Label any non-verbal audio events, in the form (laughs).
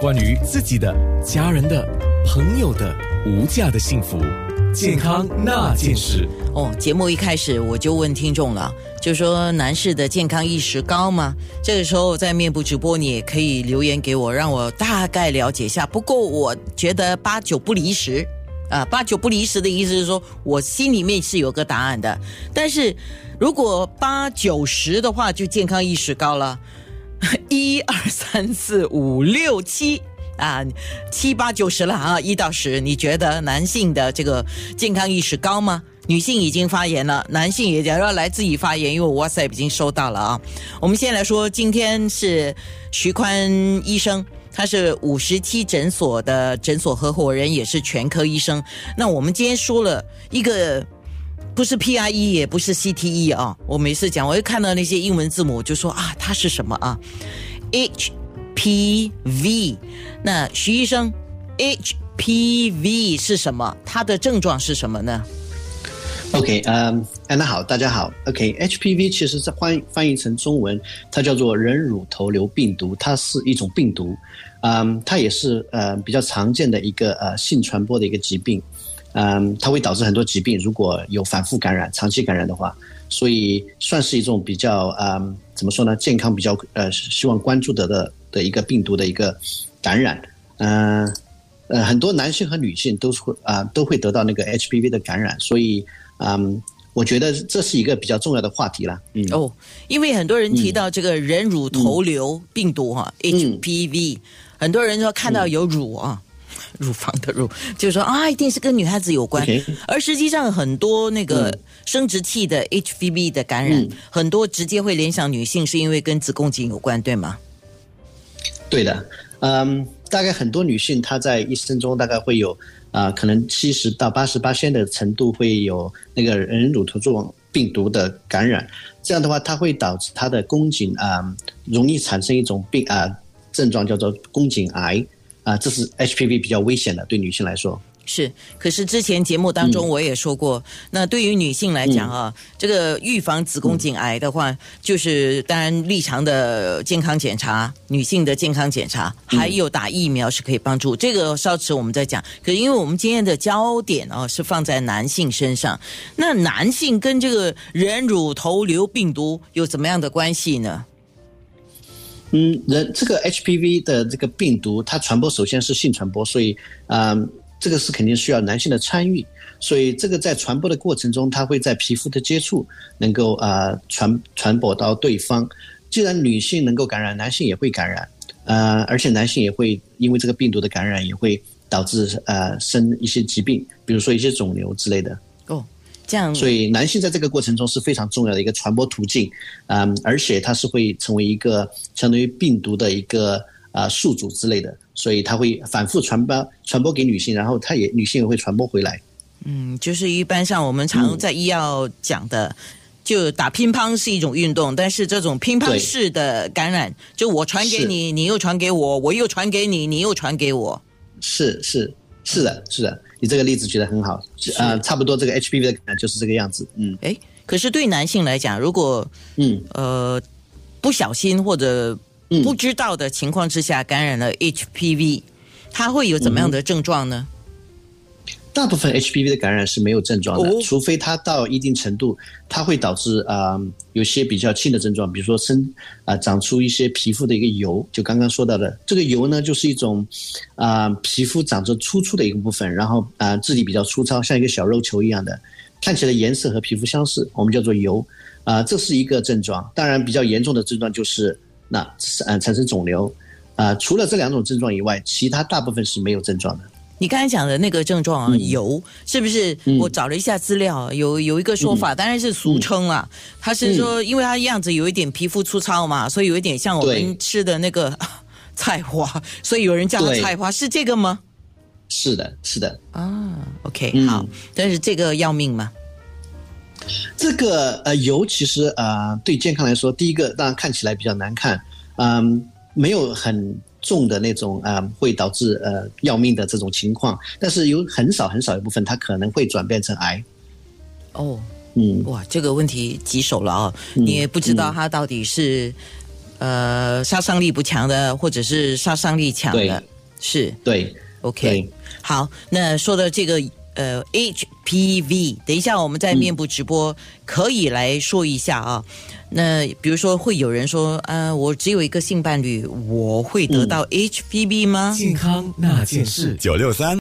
关于自己的、家人的、朋友的无价的幸福，健康那件事。哦，节目一开始我就问听众了，就说男士的健康意识高吗？这个时候在面部直播，你也可以留言给我，让我大概了解一下。不过我觉得八九不离十。啊，八九不离十的意思是说，我心里面是有个答案的。但是如果八九十的话，就健康意识高了。(laughs) 一二三四五六七啊，七八九十了啊，一到十，你觉得男性的这个健康意识高吗？女性已经发言了，男性也要来自己发言，因为我 WhatsApp 已经收到了啊。我们先来说，今天是徐宽医生。他是五十七诊所的诊所合伙人，也是全科医生。那我们今天说了一个，不是 P I E，也不是 C T E 啊。我每次讲，我一看到那些英文字母，我就说啊，它是什么啊？H P V。那徐医生，H P V 是什么？它的症状是什么呢？OK，嗯，安娜好，大家好。OK，H P V 其实是翻翻译成中文，它叫做人乳头瘤病毒，它是一种病毒。嗯，它也是呃比较常见的一个呃性传播的一个疾病，嗯，它会导致很多疾病，如果有反复感染、长期感染的话，所以算是一种比较嗯怎么说呢？健康比较呃希望关注的的的一个病毒的一个感染，嗯呃很多男性和女性都是会啊都会得到那个 HPV 的感染，所以嗯。我觉得这是一个比较重要的话题了。嗯哦，因为很多人提到这个人乳头瘤病毒哈，HPV，很多人说看到有乳啊，乳房的乳，就是说啊，一定是跟女孩子有关。而实际上，很多那个生殖器的 HPV 的感染，很多直接会联想女性，是因为跟子宫颈有关，对吗？对的，嗯，大概很多女性她在一生中大概会有。啊，可能七十到八十八仙的程度会有那个人乳头状病毒的感染，这样的话，它会导致她的宫颈啊容易产生一种病啊症状，叫做宫颈癌啊，这是 HPV 比较危险的，对女性来说。是，可是之前节目当中我也说过，那对于女性来讲啊，这个预防子宫颈癌的话，就是当然立常的健康检查，女性的健康检查，还有打疫苗是可以帮助。这个稍迟我们再讲。可是因为我们今天的焦点啊是放在男性身上，那男性跟这个人乳头瘤病毒有怎么样的关系呢？嗯，人这个 HPV 的这个病毒，它传播首先是性传播，所以嗯。这个是肯定需要男性的参与，所以这个在传播的过程中，它会在皮肤的接触能够啊传传播到对方。既然女性能够感染，男性也会感染，呃，而且男性也会因为这个病毒的感染，也会导致呃生一些疾病，比如说一些肿瘤之类的。哦，这样。所以男性在这个过程中是非常重要的一个传播途径，嗯，而且它是会成为一个相当于病毒的一个啊宿主之类的。所以它会反复传播传播给女性，然后它也女性也会传播回来。嗯，就是一般上我们常在医药讲的，就打乒乓是一种运动，但是这种乒乓式的感染，就我传给你，你又传给我，我又传给你，你又传给我。是是是的，是的，你这个例子举得很好。呃，差不多这个 HPV 的感染就是这个样子。嗯，哎，可是对男性来讲，如果嗯呃不小心或者。不知道的情况之下感染了 HPV，他会有怎么样的症状呢？大部分 HPV 的感染是没有症状的，除非它到一定程度，它会导致啊有些比较轻的症状，比如说生啊长出一些皮肤的一个疣，就刚刚说到的这个疣呢，就是一种啊皮肤长着粗粗的一个部分，然后啊质地比较粗糙，像一个小肉球一样的，看起来颜色和皮肤相似，我们叫做疣啊，这是一个症状。当然，比较严重的症状就是。那呃产生肿瘤，啊，除了这两种症状以外，其他大部分是没有症状的。你刚才讲的那个症状啊，油是不是？我找了一下资料，有有一个说法，当然是俗称了。他是说，因为他样子有一点皮肤粗糙嘛，所以有一点像我们吃的那个 (laughs) 菜花，所以有人叫它菜花，是这个吗？是的，是的。啊，OK，好，但是这个要命吗？这个呃油其实呃对健康来说，第一个当然看起来比较难看，嗯，没有很重的那种啊会导致呃要命的这种情况，但是有很少很少一部分它可能会转变成癌。哦，嗯，哇，这个问题棘手了啊！你也不知道它到底是呃杀伤力不强的，或者是杀伤力强的。对，是。对。OK 对。好，那说到这个呃 HPV，等一下我们在面部直播可以来说一下啊。那比如说会有人说，呃，我只有一个性伴侣，我会得到 HPV 吗？健康那件事。九六三。